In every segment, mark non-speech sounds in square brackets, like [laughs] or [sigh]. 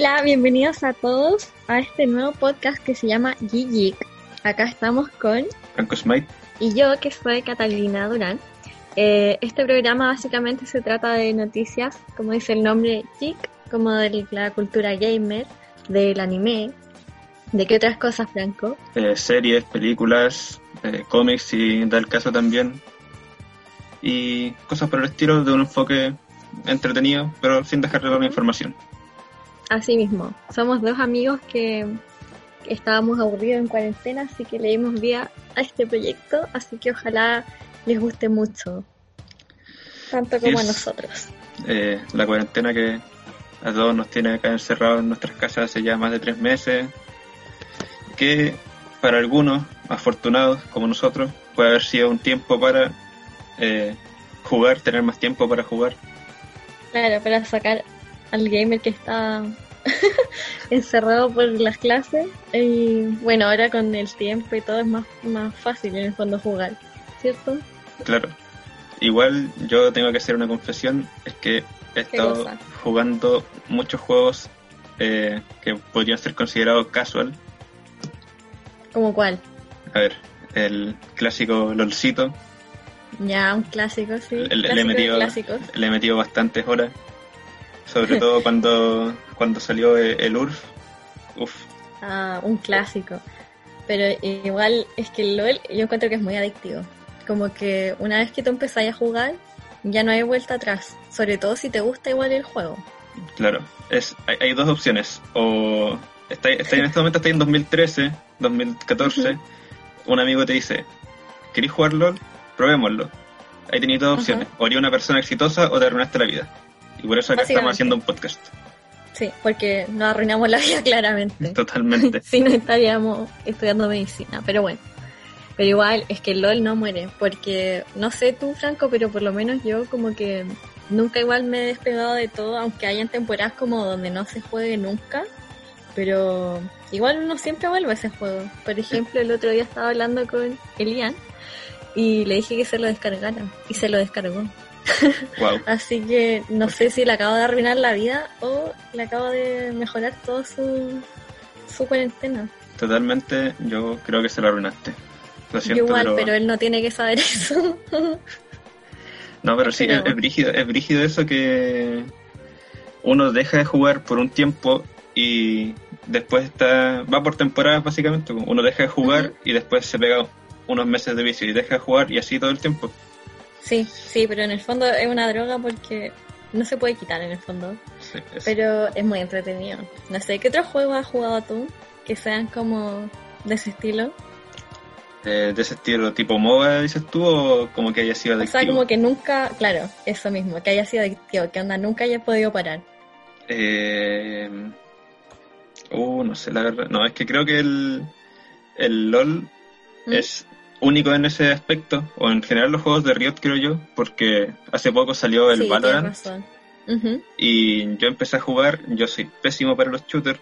Hola, bienvenidos a todos a este nuevo podcast que se llama Gigi. Acá estamos con Franco Smite. y yo que soy Catalina Durán. Eh, este programa básicamente se trata de noticias, como dice el nombre, geek, como de la cultura gamer, del anime. ¿De qué otras cosas, Franco? Eh, series, películas, eh, cómics, si da el caso también. Y cosas por el estilo de un enfoque entretenido, pero sin dejar de dar una información. Así mismo, somos dos amigos que, estábamos aburridos en cuarentena, así que le dimos vía a este proyecto, así que ojalá les guste mucho, tanto como a nosotros. Eh, la cuarentena que a todos nos tiene acá encerrados en nuestras casas hace ya más de tres meses, que para algunos, afortunados como nosotros, puede haber sido un tiempo para eh, jugar, tener más tiempo para jugar. Claro, para sacar al gamer que está [laughs] encerrado por las clases. Y bueno, ahora con el tiempo y todo es más, más fácil en el fondo jugar, ¿cierto? Claro. Igual yo tengo que hacer una confesión, es que he estado jugando muchos juegos eh, que podrían ser considerados casual. ¿Como cuál? A ver, el clásico LOLcito, Ya, un clásico, sí. le, le he metido, le he metido bastantes horas, sobre todo cuando, cuando salió el URF. Uf, Ah, un clásico. Pero igual es que el LOL yo encuentro que es muy adictivo. Como que una vez que tú empezás a jugar, ya no hay vuelta atrás. Sobre todo si te gusta igual el juego. claro. Es, hay, hay dos opciones. O está, está en este momento está en 2013, 2014. Ujú. Un amigo te dice, ¿querés jugar LOL? Probémoslo. Ahí tenéis dos opciones. O eres una persona exitosa o te arruinaste la vida. Y por eso acá estamos haciendo un podcast. Sí, porque nos arruinamos la vida [laughs] claramente. Totalmente. [laughs] si no estaríamos estudiando medicina, pero bueno. Pero igual es que LOL no muere, porque no sé tú, Franco, pero por lo menos yo como que nunca igual me he despegado de todo, aunque hayan temporadas como donde no se juegue nunca, pero igual uno siempre vuelve a ese juego. Por ejemplo, el otro día estaba hablando con Elian y le dije que se lo descargara y se lo descargó. [laughs] wow. Así que no sé si le acabo de arruinar la vida o le acabo de mejorar todo su, su cuarentena. Totalmente, yo creo que se lo arruinaste. Lo Yo siento, igual, pero... pero... él no tiene que saber eso. [laughs] No, pero sí, Pero- es, es brígido, es brígido eso que uno deja de jugar por un tiempo y después está va por temporadas básicamente. Uno deja de jugar y después se pega unos meses de vicio y deja de jugar y así todo el tiempo. Sí, sí, pero en el fondo es una droga porque no se puede quitar en el fondo. Sí, Pero es muy entretenido. No sé, ¿qué otros juegos has jugado tú que sean como de ese estilo? eh, de ese estilo tipo MOBA, dices tú, o como que haya sido O adictivo. sea, como que nunca, claro, eso mismo, que haya sido adictivo, que onda nunca haya podido parar. Eh, uh, no sé, la verdad. No, es que creo que el, el LOL ¿Mm? es único en ese aspecto, o en general los juegos de Riot, creo yo, porque hace poco salió el sí, Valorant y yo empecé a jugar. Yo soy pésimo para los shooters,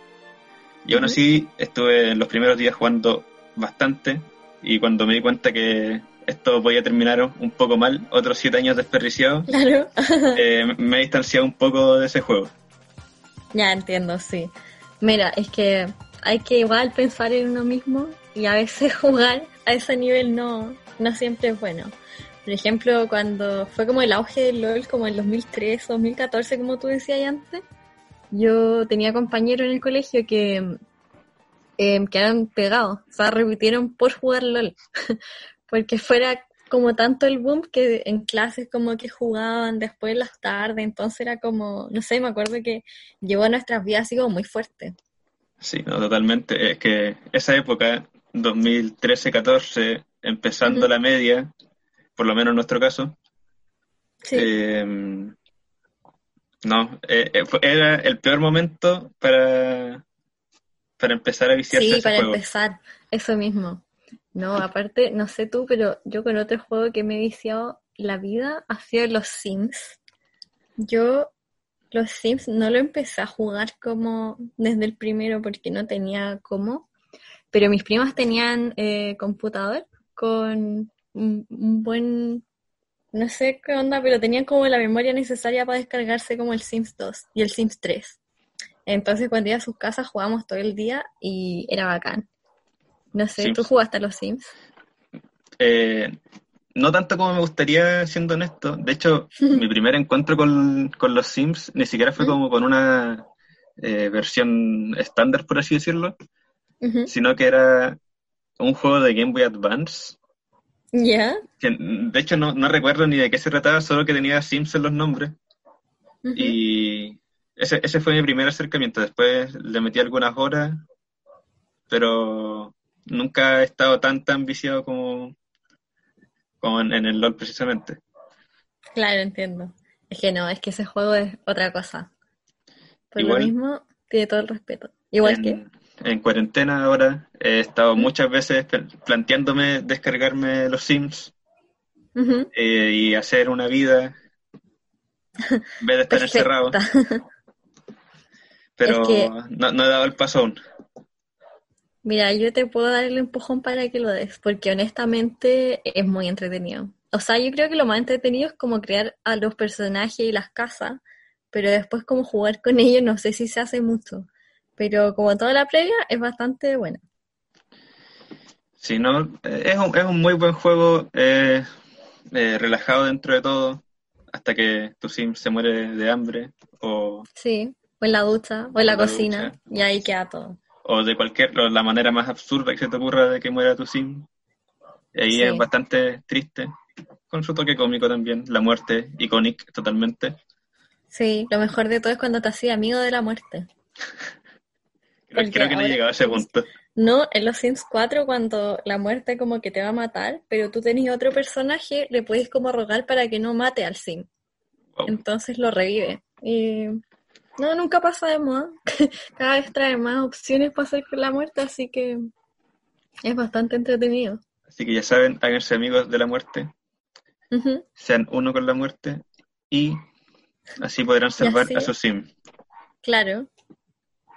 y aún así estuve en los primeros días jugando bastante. Y cuando me di cuenta que esto podía terminar un poco mal, otros siete años desperdiciados, [laughs] Claro. eh, me he distanciado un poco de ese juego. Ya entiendo, sí. Mira, es que hay que igual pensar en uno mismo y a veces [laughs] jugar a ese nivel no, no siempre es bueno. Por ejemplo, cuando fue como el auge del LOL, como en 2013, 2014, como tú decías antes, yo tenía compañeros en el colegio que eh, quedaron pegados, o sea, repitieron por jugar LOL, [laughs] porque fuera como tanto el boom que en clases como que jugaban después las tardes, entonces era como, no sé, me acuerdo que llegó a nuestras vidas así como muy fuerte. Sí, no, totalmente. Es que esa época, 2013-14, empezando la media, por lo menos en nuestro caso. Sí. Eh, no, eh, eh, era el peor momento para, para empezar a viciarse a Sí, para juego. empezar, eso mismo. No, aparte, no sé tú, pero yo con otro juego que me he viciado la vida ha sido los Sims. Yo los Sims no lo empecé a jugar como desde el primero porque no tenía cómo, pero mis primas tenían eh, computador con un, un buen, no sé qué onda, pero tenían como la memoria necesaria para descargarse como el Sims 2 y el Sims 3. Entonces cuando iba a sus casas jugábamos todo el día y era bacán. No sé, ¿tú Sims. jugaste a los Sims? Eh, no tanto como me gustaría, siendo honesto. De hecho, [laughs] mi primer encuentro con, con los Sims ni siquiera fue ¿Mm? como con una eh, versión estándar, por así decirlo, Sino que era un juego de Game Boy Advance. ¿Ya? Mm, de hecho, no, no recuerdo ni de qué se trataba, solo que tenía Sims en los nombres. Y ese, ese fue mi primer acercamiento. Después le metí algunas horas, pero nunca he estado tan, tan viciado como, como en, en el LOL precisamente. Claro, entiendo. Es que no, es que ese juego es otra cosa. Por Igual. lo mismo, tiene todo el respeto. Igual que... en, en cuarentena ahora he estado muchas veces planteándome descargarme los Sims eh, y hacer una vida [laughs] en vez de estar encerrado. [laughs] Pero Es que- no, no he dado el paso aún. Mira, yo te puedo dar el empujón para que lo des, porque honestamente es muy entretenido. O sea, yo creo que lo más entretenido es como crear a los personajes y las casas, pero después como jugar con ellos no sé si se hace mucho. Pero como toda la previa es bastante buena. Si no, es un, es un muy buen juego, eh, eh, relajado dentro de todo, hasta que tu sim se muere de hambre o, Sí, o en la ducha, o en la cocina, ducha. y ahí queda todo. o de cualquier, o la manera más absurda que se te ocurra de que muera tu sim. Y ahí Sí. es bastante triste, con su toque cómico también, la muerte icónica totalmente. Sí, lo mejor de todo es cuando te hacías amigo de la muerte. [laughs] Creo, Porque creo que no he llegado a ese punto. No, en los Sims 4 cuando la muerte como que te va a matar, pero tú tenés otro personaje, le puedes como rogar para que no mate al Sim. Wow. Entonces lo revive. Y no, nunca pasa de moda. [laughs] Cada vez trae más opciones para hacer con la muerte, así que es bastante entretenido. Así que ya saben, háganse amigos de la muerte, sean uno con la muerte y así podrán salvar así. a su sim. Claro.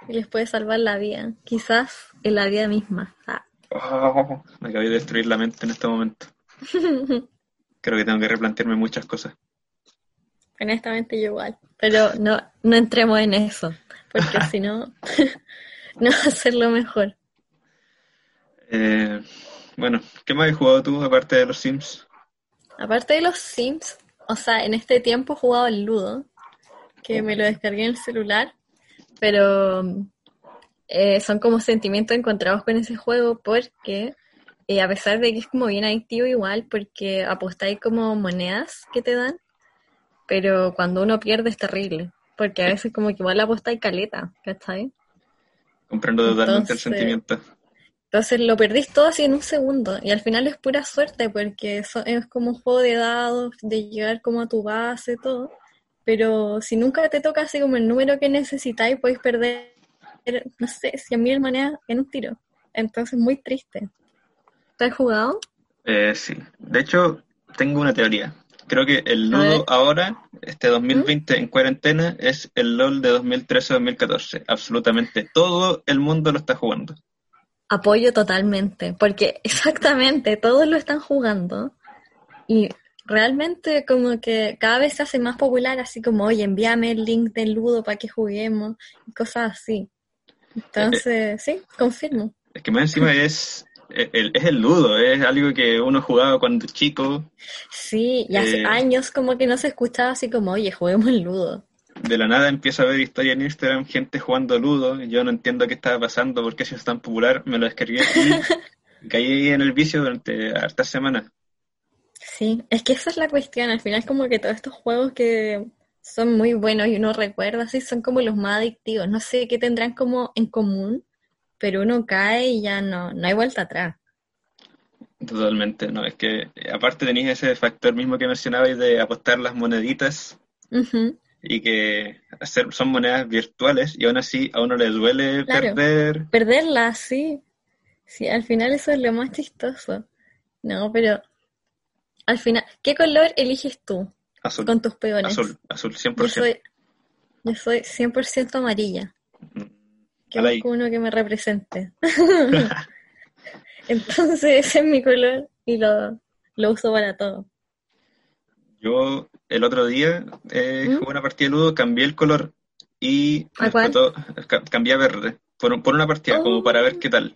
Y les puede salvar la vida. Quizás en la vida misma. Ah. Oh, me acabé de destruir la mente en este momento. [laughs] Creo que tengo que replantearme muchas cosas. Honestamente yo igual. Pero no, no entremos en eso. Porque [laughs] si no, [laughs] no va a ser lo mejor. Eh, bueno, ¿qué más has jugado tú aparte de los Sims? Aparte de los Sims, o sea, en este tiempo he jugado el Ludo, que me lo descargué en el celular, pero eh, son como sentimientos encontrados con ese juego porque eh, a pesar de que es como bien adictivo igual, porque apostáis como monedas que te dan, pero cuando uno pierde es terrible, porque a veces como que igual apostáis caleta, ¿cachai? Comprendo totalmente el sentimiento. Entonces lo perdís todo así en un segundo y al final es pura suerte porque eso es como un juego de dados, de llegar como a tu base, todo. Pero si nunca te toca así como el número que necesitáis, podéis perder, no sé, 100.000 monedas en un tiro. Entonces muy triste. ¿Te has jugado? Eh, sí, de hecho, tengo una teoría. Creo que el. ¿Mm? ahora, este 2020 en cuarentena, es el LOL de 2013-2014. Absolutamente todo el mundo lo está jugando. Apoyo totalmente, porque [laughs] exactamente todos lo están jugando y realmente como que cada vez se hace más popular, así como, oye, envíame el link del Ludo para que juguemos y cosas así. Entonces, sí, confirmo. Es que más encima es el, es el Ludo, es algo que uno jugaba cuando chico, Sí, y hace Eh. años como que no se escuchaba así como, oye, juguemos el Ludo. de la nada empiezo a ver historia en Instagram, gente jugando Ludo, y yo no entiendo qué estaba pasando, por qué si es tan popular, me lo descargué [laughs] y caí en el vicio durante hartas semanas. Sí, es que esa es la cuestión, al final como que todos estos juegos que son muy buenos y uno recuerda así son como los más adictivos, no sé qué tendrán como en común, pero uno cae y ya no, no hay vuelta atrás. Totalmente, no, es que eh, aparte tenéis ese factor mismo que mencionabais de apostar las moneditas y que hacer, son monedas virtuales y aún así a uno le duele Claro. perder. Perderla, sí. Sí, al final eso es lo más chistoso. No, pero al final, ¿qué color eliges tú Azul, con tus peones? azul, azul, 100%. Yo soy, yo soy 100% amarilla. Que busco uno que me represente. [laughs] Entonces ese es mi color y lo, lo uso para todo. Yo el otro día eh, ¿Mm? jugué una partida de ludo, cambié el color y ¿A cuál? ca- cambié a verde por, un- por una partida, Oh. como para ver qué tal.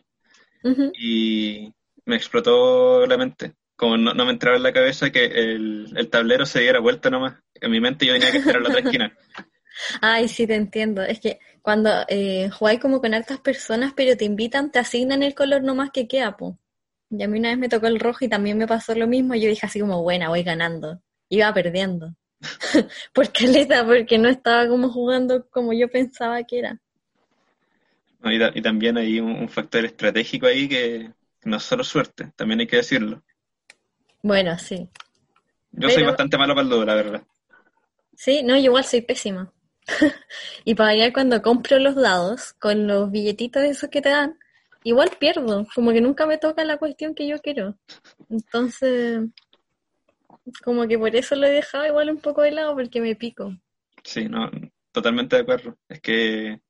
Y me explotó la mente. Como no, no me entraba en la cabeza que el, el tablero se diera vuelta nomás. En mi mente yo tenía que estar en la otra esquina. [laughs] Ay, sí, te entiendo. Es que cuando eh, jugáis como con hartas personas, pero te invitan, te asignan el color nomás que queda, po. Y a mí una vez me tocó el rojo y también me pasó lo mismo. Y yo dije así como, buena, voy ganando. Iba perdiendo. [laughs] Por caleta, porque no estaba como jugando como yo pensaba que era. y también hay un, un factor estratégico ahí que no es solo suerte, también hay que decirlo. Bueno, sí. Yo soy bastante malo para el ludo, la verdad. Sí, no, yo igual soy pésima. [laughs] Y para variar, cuando compro los dados con los billetitos esos que te dan, igual pierdo, como que nunca me toca la cuestión que yo quiero. Entonces, como que por eso lo he dejado igual un poco de lado porque me pico. Sí, no, totalmente de acuerdo. Es que,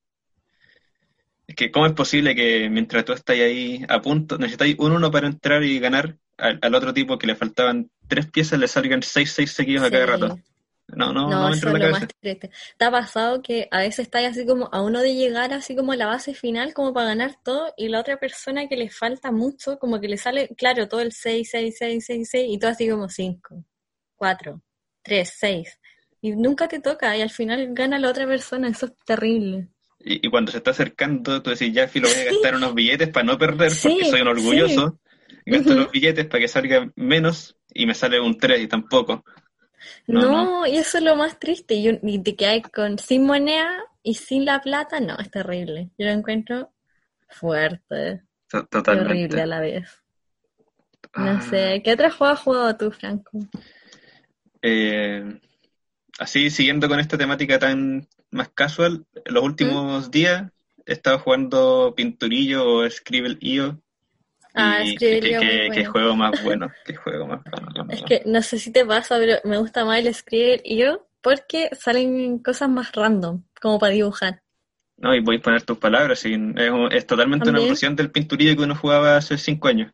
es que ¿cómo es posible que mientras tú estás ahí a punto, necesitáis un uno para entrar y ganar, al, al otro tipo que le faltaban tres piezas le salgan seis, seis seguidos a cada rato? No, no, no, No, me entra es en la lo cabeza. más triste. ¿Te ha pasado que a veces estás así como a uno de llegar así como a la base final como para ganar todo y la otra persona que le falta mucho como que le sale, claro, todo el 6, 6, 6, 6, 6 y todo así como 5, 4, 3, 6 y nunca te toca y al final gana la otra persona, eso es terrible. Y, y cuando se está acercando, tú decís, ya, filo, voy a gastar unos billetes para no perder Sí, porque soy un orgulloso. Gasto Ujú. los billetes para que salga menos y me sale un 3 y tampoco. No, No, y eso es lo más triste y, y te quedas con sin moneda y sin la plata, no, es terrible. Yo lo encuentro fuerte. Totalmente. horrible a la vez. No Ah, sé, ¿qué otro juego has jugado tú, Franco? eh, así, siguiendo con esta temática tan más casual, los últimos días he estado jugando Pinturillo o Scribble.io Ah, Scribble.io qué, juego más bueno, qué juego más bueno. Es que no sé si te pasa, pero me gusta más el Scribble y yo porque salen cosas más random, como para dibujar. No, y voy a poner tus palabras, y es, totalmente una evolución del Pinturillo que uno jugaba hace cinco años.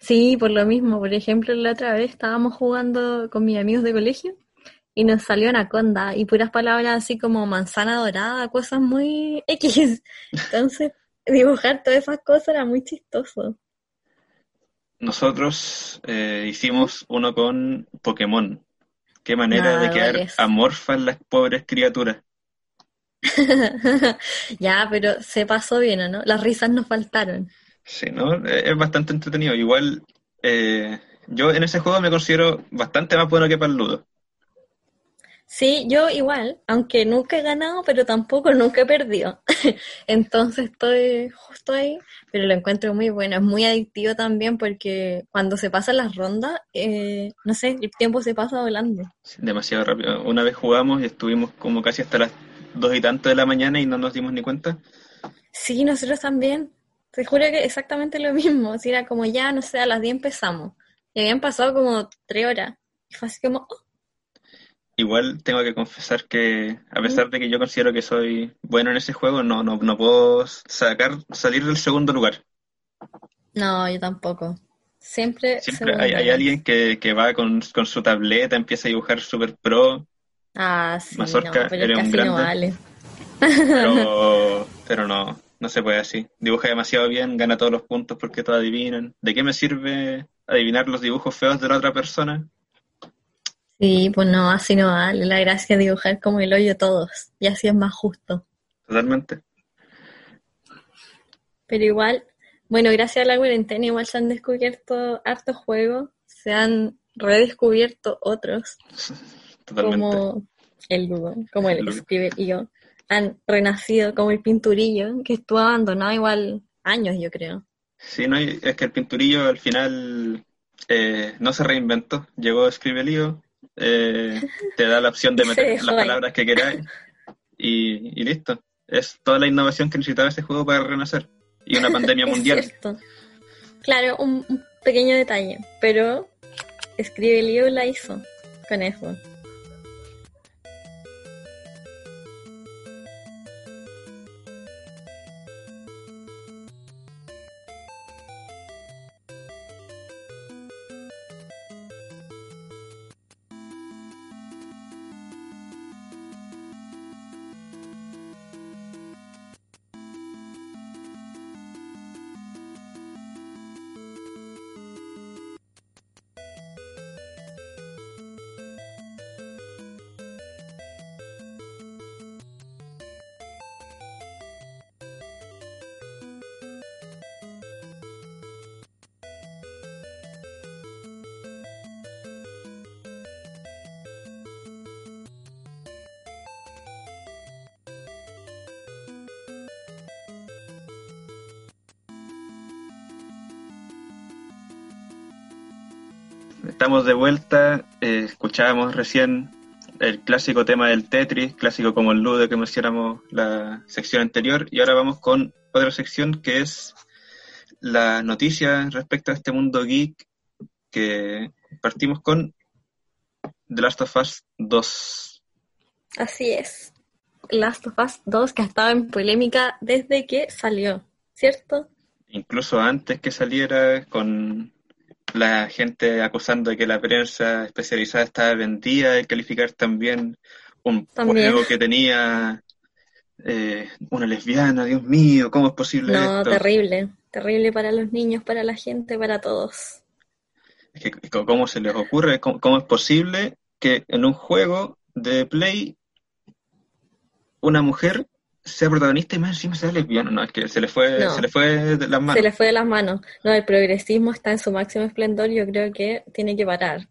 Sí, por lo mismo. Por ejemplo, la otra vez estábamos jugando con mis amigos de colegio y nos salió Anaconda y puras palabras así como manzana dorada, cosas muy X. [laughs] Entonces, dibujar todas esas cosas era muy chistoso. Nosotros eh, hicimos uno con Pokémon. Qué manera Ah, de quedar amorfas las pobres criaturas. [laughs] Ya, pero se pasó bien, ¿o no? Las risas nos faltaron. Sí, ¿no? Eh, Es bastante entretenido. Igual, eh, yo en ese juego me considero bastante más bueno que para el Ludo. Sí, yo igual, aunque nunca he ganado, pero tampoco nunca he perdido. [laughs] Entonces estoy justo ahí, pero lo encuentro muy bueno. Es muy adictivo también porque cuando se pasan las rondas, eh, no sé, el tiempo se pasa volando. Sí, demasiado rápido. Una vez jugamos y estuvimos como casi hasta las dos y tanto de la mañana y no nos dimos ni cuenta. Sí, nosotros también. Te juro que exactamente lo mismo. Si era como ya, no sé, a las 10 empezamos. Y habían pasado como 3 horas. Y fue así como, oh, Igual tengo que confesar que, a pesar de que yo considero que soy bueno en ese juego, no, no, no puedo sacar, salir del segundo lugar. no, yo tampoco. Siempre, Siempre hay, hay alguien que, que va con, con su tableta, empieza a dibujar super pro, Ah, sí, Mazorca, no, pero eres un casi no grande. vale. pero, [laughs] pero no, no se puede así. Dibuja demasiado bien, gana todos los puntos porque todos adivinan. ¿De qué me sirve adivinar los dibujos feos de la otra persona? Sí, pues no, así no vale. La gracia es dibujar como el hoyo todos. Y así es más justo. Totalmente. Pero igual, bueno, gracias a la cuarentena igual se han descubierto hartos juegos. Se han redescubierto otros. Totalmente. como el Ludo, como el El y yo, han renacido como el Pinturillo, que estuvo abandonado igual años, yo creo. Sí, no, es que el pinturillo al final eh, no se reinventó. Llegó Escribelío, eh, te da la opción de meter las palabras que queráis y, listo. Es toda la innovación que necesitaba ese juego para renacer. Y una [laughs] pandemia mundial. Claro, un, un, pequeño detalle, pero Escribelío la hizo con eso. Estamos de vuelta, eh, escuchábamos recién el clásico tema del Tetris, clásico como el Ludo que mencionamos la sección anterior, y ahora vamos con otra sección que es la noticia respecto a este mundo geek que partimos con The Last of Us 2. Así es. Last of Us 2 que ha estado en polémica desde que salió, ¿cierto? Incluso antes que saliera con la gente acusando de que la prensa especializada estaba vendida, y calificar también un juego que tenía eh, una lesbiana, Dios mío, ¿cómo es posible no, terrible, terrible para los niños, para la gente, para todos. Es que, ¿cómo se les ocurre? ¿Cómo, es posible que en un juego de Play una mujer sea protagonista y más encima sea lesbiana, no, es que se le fue, se le fue de las manos. Se le fue de las manos. No, el progresismo está en su máximo esplendor, yo creo que tiene que parar.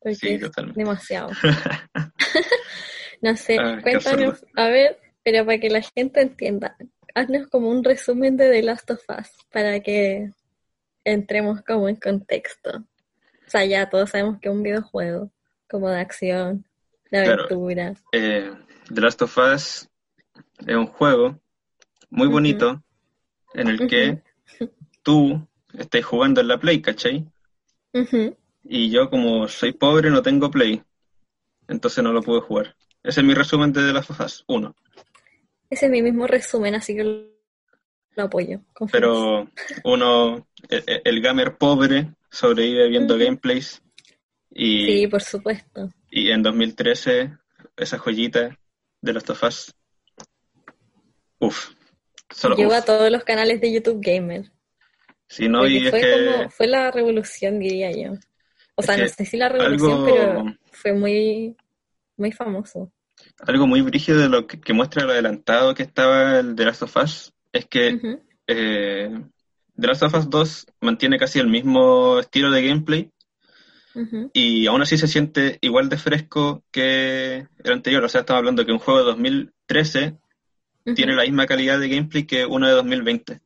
Porque sí, totalmente. demasiado. [laughs] no sé, ah, cuéntanos, a ver, pero para que la gente entienda, haznos como un resumen de The Last of Us, para que entremos como en contexto. O sea, ya todos sabemos que es un videojuego, como de acción, de aventura. Eh, The Last of Us es un juego muy bonito en el que tú estás jugando en la Play, ¿cachai? Y yo como soy pobre no tengo Play, entonces no lo puedo jugar. Ese es mi resumen de of Us 1. Ese es mi mismo resumen, así que lo apoyo. Pero uno, e, e, el, gamer pobre, sobrevive viendo gameplays. Y, sí, por supuesto. Y en 2013, esa joyita de Last of Us Uf. Llegó a todos los canales de YouTube Gamer. Sí, no, y fue como, fue la revolución, diría yo. O sea, no sé si la revolución, pero fue muy, muy famoso. Algo muy brígido de lo que, muestra el adelantado que estaba el The Last of Us es que eh, The Last of Us 2 mantiene casi el mismo estilo de gameplay y aún así se siente igual de fresco que el anterior. O sea, estamos hablando que un juego de 2013 tiene la misma calidad de gameplay que uno de 2020.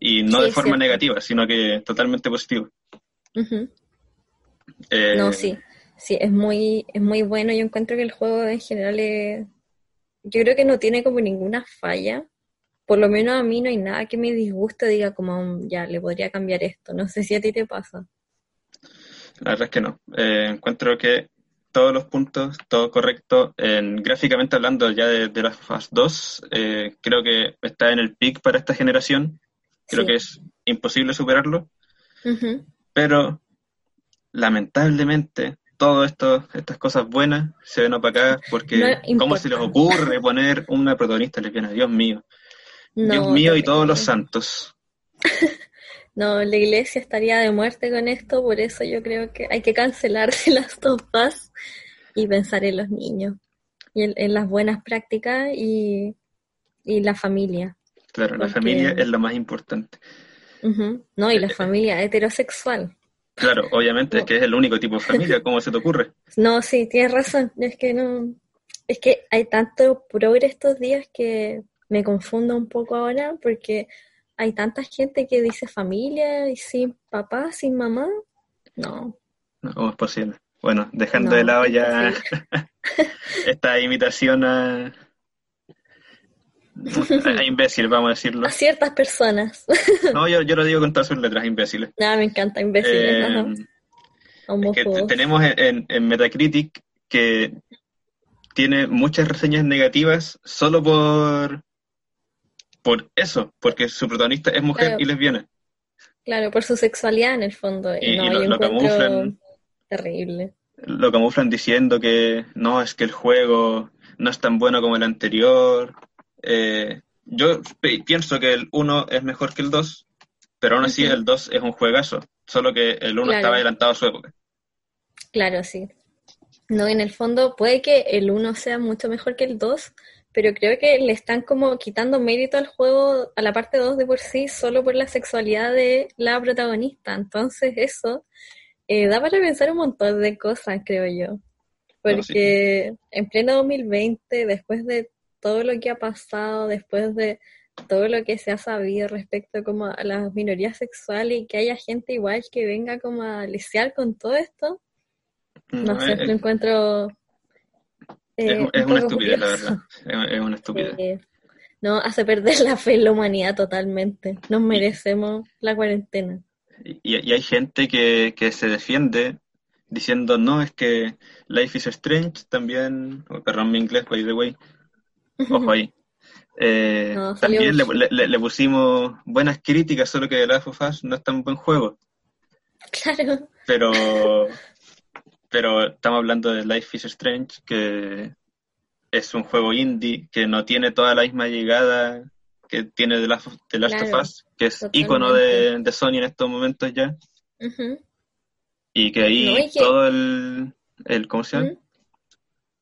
Y no de forma negativa, sino que totalmente positivo. Eh, no, sí, sí, es muy, es muy bueno. Yo encuentro que el juego en general es... Yo creo que no tiene como ninguna falla. Por lo menos a mí no hay nada que me disguste, diga como, ya, le podría cambiar esto. No sé si a ti te pasa. La verdad es que no. Eh, encuentro que todos los puntos, todo correcto. En, gráficamente hablando ya de, de las Fast 2, eh, creo que está en el pic para esta generación. Creo que es imposible superarlo. Pero lamentablemente todas estas cosas buenas se ven opacadas porque ¿cómo se les ocurre poner una protagonista lesbiana? Dios mío. Dios mío y todos los santos. [laughs] no, la iglesia estaría de muerte con esto, por eso yo creo que hay que cancelarse las [laughs] topas y pensar en los niños y en, las buenas prácticas y, la familia. Claro, la familia es lo más importante. No, y la eh, familia heterosexual. Claro, obviamente, es que es el único tipo de familia, ¿cómo se te ocurre? No, sí, tienes razón, es que no, es que hay tanto progre estos días que me confundo un poco ahora porque hay tanta gente que dice familia y sin papá, sin mamá. No. No, ¿cómo es posible? Bueno, dejando de lado ya [laughs] esta imitación a, a imbécil, vamos a decirlo. A ciertas personas. no, yo, yo lo digo con todas sus letras, imbéciles. No, me encanta, imbéciles. Eh, tenemos en, en Metacritic que tiene muchas reseñas negativas solo por por eso, porque su protagonista es mujer y lesbiana. Claro, por su sexualidad en el fondo. Y, lo, camuflan. Terrible. Lo camuflan diciendo que no, es que el juego no es tan bueno como el anterior. Eh, yo pienso que el 1 es mejor que el 2, pero aún así el 2 es un juegazo, solo que el 1 estaba adelantado a su época. Claro, sí. No, en el fondo puede que el 1 sea mucho mejor que el 2, pero creo que le están como quitando mérito al juego, a la parte 2 de por sí, solo por la sexualidad de la protagonista. Entonces eso eh, da para pensar un montón de cosas, creo yo. Porque en pleno 2020, después de todo lo que ha pasado, después de todo lo que se ha sabido respecto como a las minorías sexuales y que haya gente igual que venga como a lisiar con todo esto, no, sé, lo encuentro es, eh, una estupidez, la verdad. Es, una estupidez. [laughs] no, hace perder la fe en la humanidad totalmente. Nos merecemos la cuarentena. Y, hay gente que, que, se defiende diciendo, no, es que Life is Strange también, oh, perdón mi inglés, by the way, [laughs] ojo ahí. Eh, también le, le, pusimos buenas críticas, solo que The Last of Us no es tan buen juego. [laughs] Claro. Pero pero estamos hablando de Life is Strange, que es un juego indie que no tiene toda la misma llegada que tiene The Last, of Us, que es icono de, Sony en estos momentos ya. Y que ahí todo el, el, ¿cómo se llama?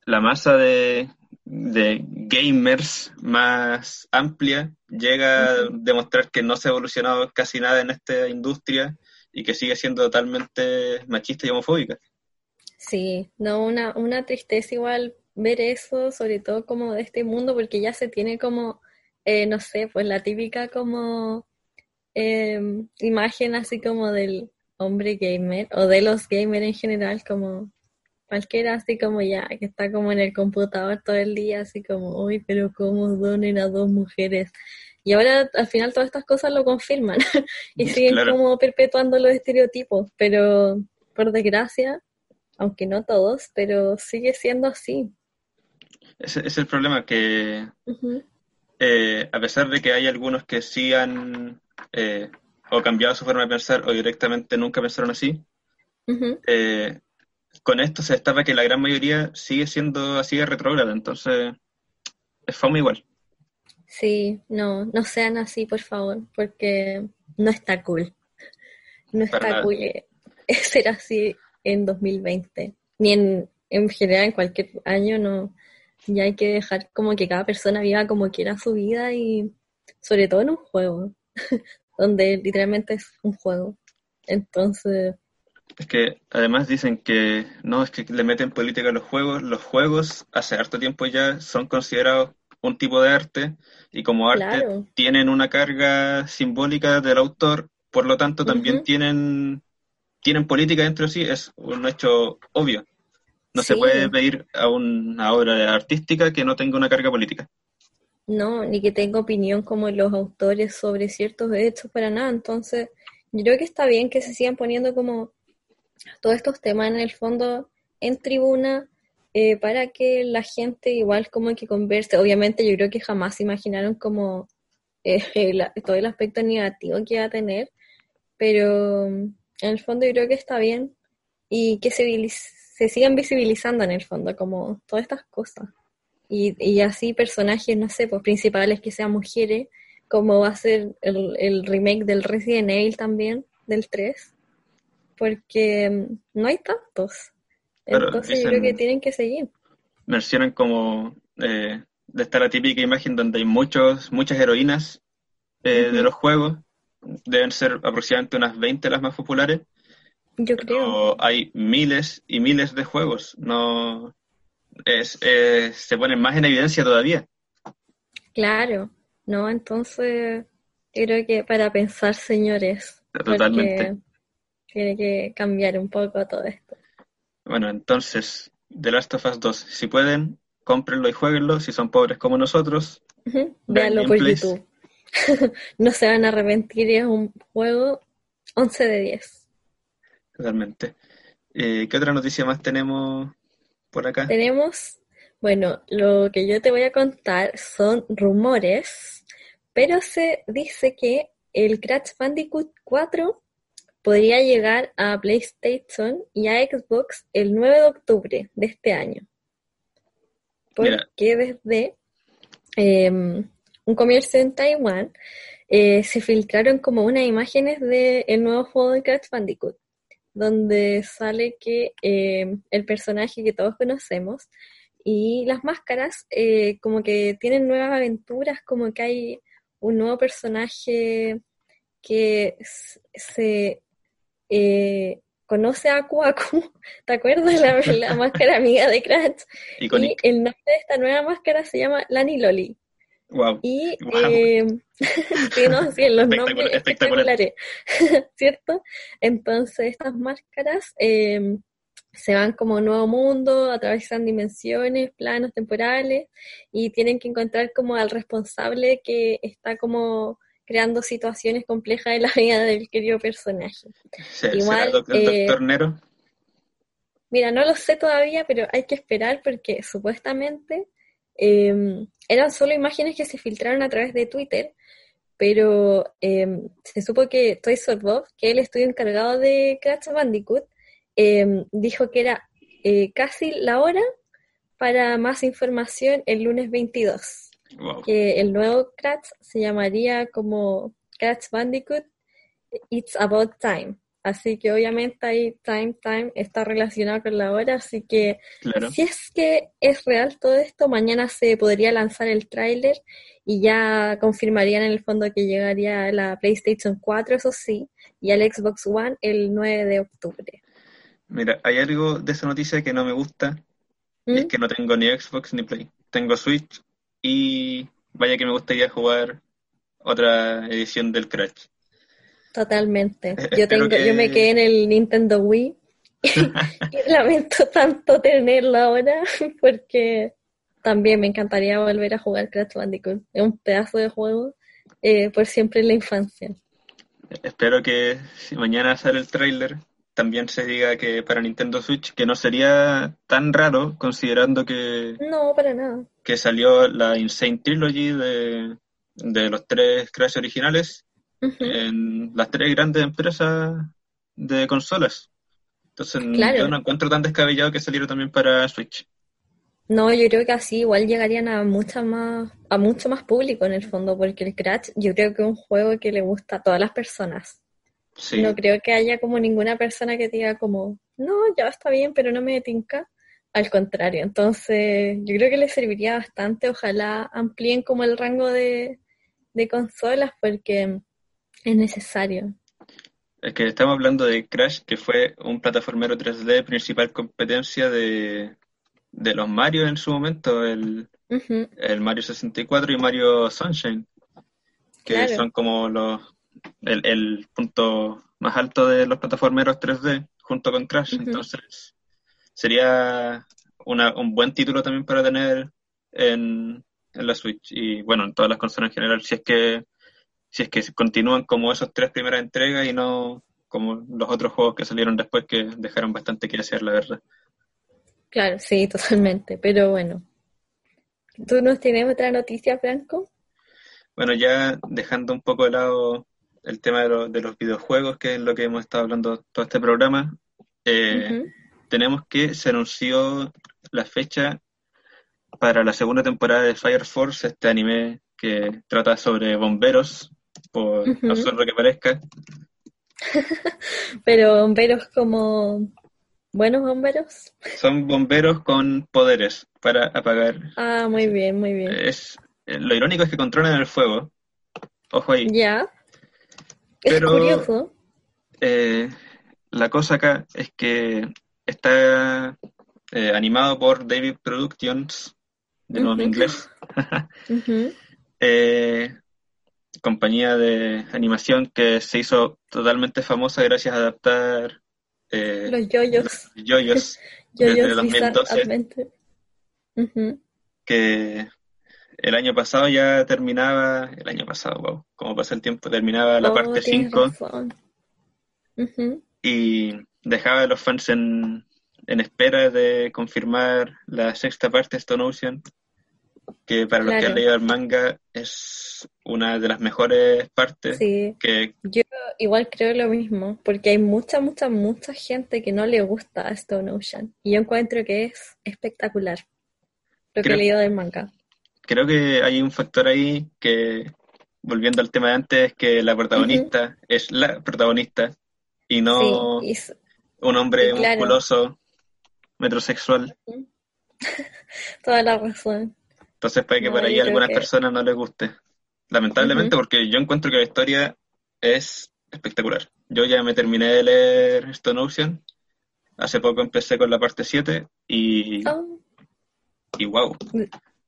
La masa de, de, gamers más amplia llega a demostrar que no se ha evolucionado casi nada en esta industria y que sigue siendo totalmente machista y homofóbica. Sí, no, una, una tristeza igual ver eso, sobre todo como de este mundo, porque ya se tiene como, eh, no sé, pues la típica como em, imagen así como del hombre gamer o de los gamers en general, como cualquiera así como ya, que está como en el computador todo el día, así como, uy, pero ¿cómo donen a dos mujeres? Y ahora al final todas estas cosas lo confirman [laughs] y siguen como perpetuando los estereotipos, pero por desgracia aunque no todos, pero sigue siendo así. Ese es el problema, que eh, a pesar de que hay algunos que sí han eh, o cambiado su forma de pensar o directamente nunca pensaron así, eh, con esto se destapa que la gran mayoría sigue siendo así de retrógrada, entonces es fama igual. Sí, no, no sean así, por favor, porque no está cool. No está cool [laughs] ser así en 2020, ni en, en general en cualquier año, no, ya hay que dejar como que cada persona viva como quiera su vida y sobre todo en un juego, [laughs] donde literalmente es un juego. Entonces... Es que además dicen que no, es que le meten política a los juegos. Los juegos hace harto tiempo ya son considerados un tipo de arte y como arte tienen una carga simbólica del autor, por lo tanto también tienen tienen política dentro de sí es un hecho obvio. No se puede pedir a una obra artística que no tenga una carga política. No, ni que tenga opinión como los autores sobre ciertos hechos para nada. Entonces, yo creo que está bien que se sigan poniendo como todos estos temas en el fondo en tribuna eh, para que la gente igual como que converse. Obviamente yo creo que jamás imaginaron como eh, [laughs] todo el aspecto negativo que va a tener, pero en el fondo yo creo que está bien y que se, se sigan visibilizando en el fondo como todas estas cosas. Y, y así personajes, no sé, pues principales que sean mujeres, como va a ser el, el remake del Resident Evil también, del 3, porque mm, no hay tantos. Entonces yo creo que tienen que seguir. Mencionan como eh, de esta la típica imagen donde hay muchos, muchas heroínas eh, de los juegos deben ser aproximadamente unas 20 las más populares. Yo creo. hay miles y miles de juegos. No es, se ponen más en evidencia todavía. Claro, no, entonces creo que para pensar, señores. Totalmente. Tiene que cambiar un poco todo esto. Bueno, entonces, The Last of Us 2, si pueden, cómprenlo y jueguenlo, si son pobres como nosotros. Veanlo por YouTube. [laughs] no se van a arrepentir, es un juego 11 de 10. Totalmente. Eh, ¿Qué otra noticia más tenemos por acá? Tenemos, bueno, lo que yo te voy a contar son rumores, pero se dice que el Crash Bandicoot 4 podría llegar a PlayStation y a Xbox el 9 de octubre de este año. Porque desde em, un comercio en Taiwán eh, se filtraron como unas imágenes del nuevo juego de Crash Bandicoot, donde sale que em, el personaje que todos conocemos y las máscaras eh, como que tienen nuevas aventuras, como que hay un nuevo personaje que se eh, conoce a Kuaku, [laughs] ¿te acuerdas? La, la máscara amiga de Crash. [laughs] Y el nombre de esta nueva máscara se llama Lani Loli. Wow. Y Eh, [laughs] sí, no, sí, los nombres espectaculares, [laughs] ¿cierto? Entonces estas máscaras eh, se van como nuevo mundo, atraviesan dimensiones, planos temporales y tienen que encontrar como al responsable que está como creando situaciones complejas en la vida del querido personaje. Igual, el eh, doctor Nero? Mira, no lo sé todavía, pero hay que esperar porque supuestamente em, eran solo imágenes que se filtraron a través de Twitter, pero em, se supo que Toy Bob, que es el estudio encargado de Crash Bandicoot, em, dijo que era eh, casi la hora para más información el lunes 22 que el nuevo Crash se llamaría como Crash Bandicoot It's About Time. Así que obviamente ahí Time Time está relacionado con la hora, así que si es que es real todo esto, mañana se podría lanzar el tráiler y ya confirmarían en el fondo que llegaría a la PlayStation 4, eso sí, y al Xbox One el 9 de octubre. Mira, hay algo de esa noticia que no me gusta, es ¿Mm? que no tengo ni Xbox ni Play. Tengo Switch y vaya que me gustaría jugar otra edición del Crash. Totalmente. Eh, yo tengo, yo me quedé en el Nintendo Wii y [laughs] [laughs] lamento tanto tenerlo ahora [laughs] porque también me encantaría volver a jugar Crash Bandicoot. Es un pedazo de juego eh, por siempre en la infancia. Espero que si mañana sale el trailer también se diga que para Nintendo Switch, que no sería tan raro considerando que... No, para nada. Que salió la Insane Trilogy de, los tres Crash originales en las tres grandes empresas de consolas. Entonces yo no encuentro tan descabellado que saliera también para Switch. No, yo creo que así igual llegarían a mucha más, a mucho más público en el fondo, porque el Crash yo creo que es un juego que le gusta a todas las personas. No creo que haya como ninguna persona que diga como, no, ya está bien, pero no me tinca. Al contrario, entonces yo creo que le serviría bastante. Ojalá amplíen como el rango de, consolas porque es necesario. Es que estamos hablando de Crash, que fue un plataformero 3D principal competencia de, los Mario en su momento, el, el Mario 64 y Mario Sunshine, que son como los el, punto más alto de los plataformeros 3D junto con Crash. Entonces, sería un buen título también para tener en, la Switch y bueno, en todas las consolas en general, si es que si es que continúan como esos tres primeras entregas y no como los otros juegos que salieron después que dejaron bastante que hacer, la verdad. Claro, sí, [laughs] totalmente, pero bueno. ¿Tú nos tienes otra noticia, Franco? Bueno, ya dejando un poco de lado el tema de, de, los videojuegos, que es lo que hemos estado hablando todo este programa, eh, tenemos que se anunció la fecha para la segunda temporada de Fire Force, este anime que trata sobre bomberos, por absurdo que parezca. [laughs] Pero bomberos como buenos bomberos. Son bomberos con poderes para apagar. Ah, muy bien, muy bien. Es, lo irónico es que controlan el fuego. Ojo ahí. Ya. Pero, curioso. Eh, la cosa acá es que está eh, animado por David Productions, de nuevo en inglés. [laughs] Eh, compañía de animación que se hizo totalmente famosa gracias a adaptar eh, Los yoyos. los yoyos [laughs] desde Yoyos Bizarre 2012, Adventure. Ujú. que el año pasado ya terminaba, el año pasado, wow, como pasa el tiempo, terminaba la Oh, parte tienes 5 razón. Ujú. y dejaba a los fans en, en espera de confirmar la sexta parte de Stone Ocean, que para los que Claro. han leído el manga es una de las mejores partes Sí, que yo igual creo lo mismo, porque hay mucha, mucha, mucha gente que no le gusta a Stone Ocean. Y yo encuentro que es espectacular lo que he leído del manga. creo que hay un factor ahí que, volviendo al tema de antes, que la protagonista es la protagonista y no Sí, un hombre claro. musculoso, metrosexual. [laughs] toda la razón. Entonces puede que No, por ahí a algunas que- personas no les guste. Lamentablemente, porque yo encuentro que la historia es espectacular. Yo ya me terminé de leer Stone Ocean. Hace poco empecé con la parte 7 y, Oh, y wow.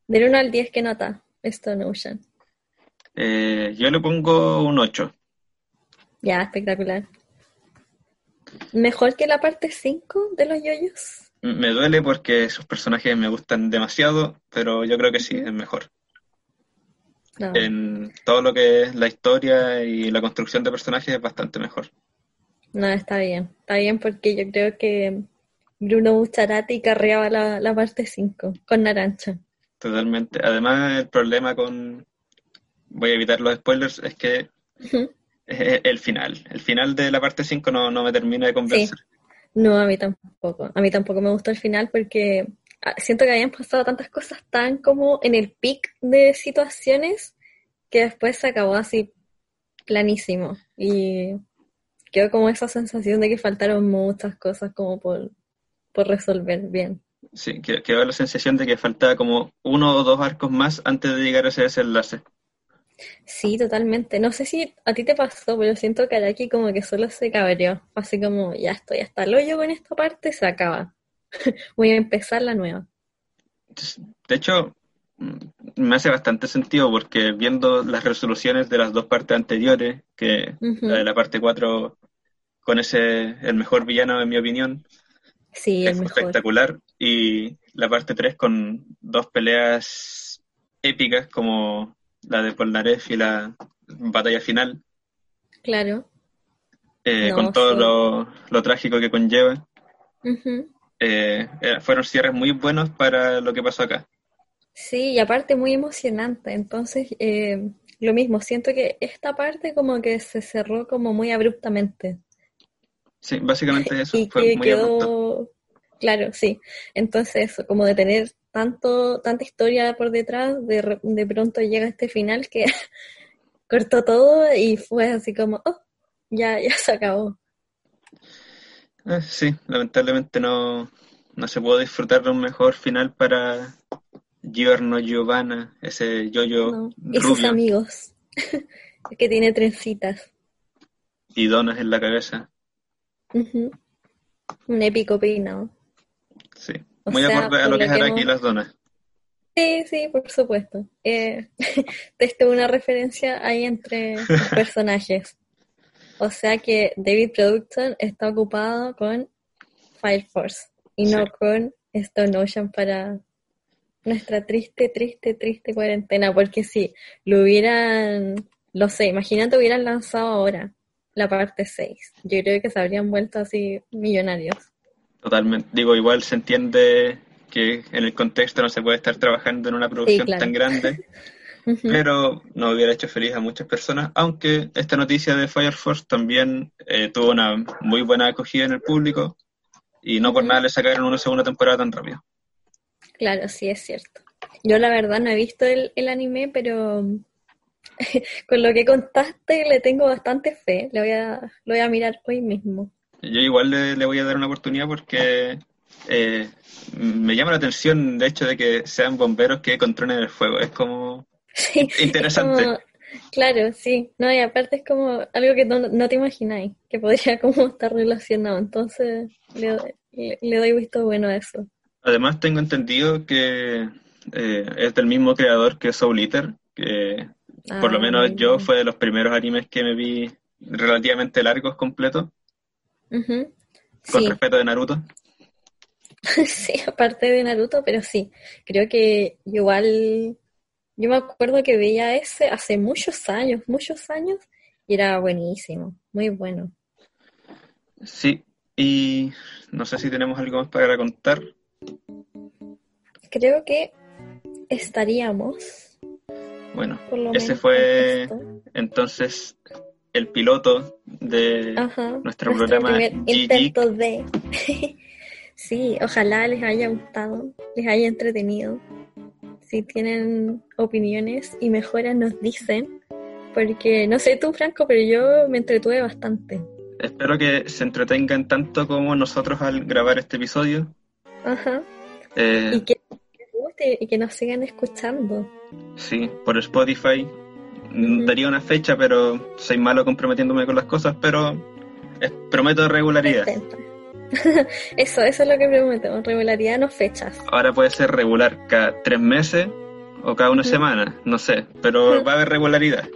del 1 al 10, ¿qué nota? Stone Ocean. Eh, yo le pongo un 8. Ya, espectacular. ¿Mejor que la parte 5 de los yoyos? Me duele porque esos personajes me gustan demasiado, pero yo creo que sí, es mejor. No. En todo lo que es la historia y la construcción de personajes es bastante mejor. No, está bien. Está bien porque yo creo que Bruno Bucharati carreaba la, la parte 5 con Narancha. Totalmente. Además, el problema con... Voy a evitar los spoilers, es que el final. El final de la parte 5 no, no me termina de convencer. No, a mí tampoco. A mí tampoco me gustó el final porque ah, siento que habían pasado tantas cosas tan como en el pic de situaciones que después se acabó así planísimo. Y quedó como esa sensación de que faltaron muchas cosas como por, por resolver bien. Sí, que, que da la sensación de que faltaba como uno o dos arcos más antes de llegar a ese desenlace. Sí, totalmente. No sé si a ti te pasó, pero siento que Araki como que solo se cabreó. Así como, ya estoy hasta el hoyo con esta parte, se acaba. [laughs] Voy a empezar la nueva. De hecho, mm, me hace bastante sentido porque viendo las resoluciones de las dos partes anteriores, que la de la parte 4 con ese, el mejor villano en mi opinión, Sí, es espectacular, y la parte 3 con dos peleas épicas como la de Polnareff y la batalla final, Claro. eh, No, con todo sí. lo, lo trágico que conlleva. Eh, eh, fueron cierres muy buenos para lo que pasó acá. Sí, y aparte muy emocionante. Entonces, eh, lo mismo, siento que esta parte como que se cerró como muy abruptamente. Sí, básicamente [laughs] eso Y fue que muy abrupto. quedó, claro, sí. Entonces, eso, como de tener tanto, tanta historia por detrás, de, de pronto llega este final que [laughs] cortó todo y fue así como, oh, ya, ya se acabó. Eh, sí, lamentablemente no, no se pudo disfrutar de un mejor final para Giorno Giovanna, ese yoyo ¿no? Y sus amigos, [laughs] que tiene trencitas. y donas en la cabeza. Un épico peinado. Sí, O muy sea, acorde a lo que es Araki y hemos- las donas. Sí, sí, por supuesto. Eh, [laughs] esto es una referencia ahí entre los [laughs] personajes. O sea que David Production está ocupado con Fire Force y no con Stone Ocean para nuestra triste, triste, triste cuarentena. Porque si lo hubieran, lo sé, imagínate hubieran lanzado ahora la parte 6. Yo creo que se habrían vuelto así millonarios. Totalmente. Digo, igual se entiende que en el contexto no se puede estar trabajando en una producción claro. tan grande, [laughs] pero nos hubiera hecho feliz a muchas personas, aunque esta noticia de Fire Force también eh, tuvo una muy buena acogida en el público y no por nada le sacaron una segunda temporada tan rápido. Claro, sí, es cierto. Yo la verdad no he visto el, el anime, pero [laughs] con lo que contaste le tengo bastante fe. Voy a, lo voy a mirar hoy mismo. Yo igual le, le voy a dar una oportunidad porque eh, me llama la atención el hecho de que sean bomberos que controlen el fuego. Es como [laughs] Sí, es interesante. como- claro, sí. No, y aparte es como algo que no, no te imagináis, que podría [laughs] como estar relacionado. Entonces le, doy- le, le doy visto bueno a eso. Además, tengo entendido que eh, es del mismo creador que Soul Eater, que Por lo Ah, menos yo bien. fue de los primeros animes que me vi relativamente largos completos, Con Sí, respeto de Naruto. [laughs] sí, aparte de Naruto, pero sí, creo que igual, yo me acuerdo que veía ese hace muchos años, muchos años, y era buenísimo, muy bueno. Sí, y no sé si tenemos algo más para contar. Creo que estaríamos, Bueno, ese fue entonces el piloto de Ajá, nuestro programa primer intento de... [laughs] Sí, ojalá les haya gustado, les haya entretenido. Si tienen opiniones y mejoras nos dicen, porque no sé tú, Franco, pero yo me entretuve bastante. Espero que se entretengan tanto como nosotros al grabar este episodio. Ajá. Eh, Y que les guste y que nos sigan escuchando. Sí, por Spotify. Mm. Daría una fecha, pero soy malo comprometiéndome con las cosas, pero prometo regularidad. [laughs] Eso, eso es lo que prometo, regularidad, no fechas. Ahora puede ser regular cada tres meses o cada una semana, no sé, pero va a haber regularidad.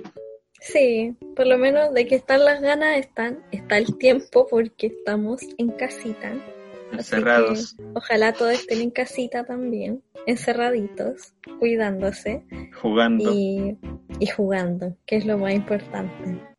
Sí, por lo menos de que están las ganas, están, está el tiempo porque estamos en casita. Encerrados, ojalá todos estén en casita también, encerraditos, cuidándose jugando. y, y jugando, que es lo más importante.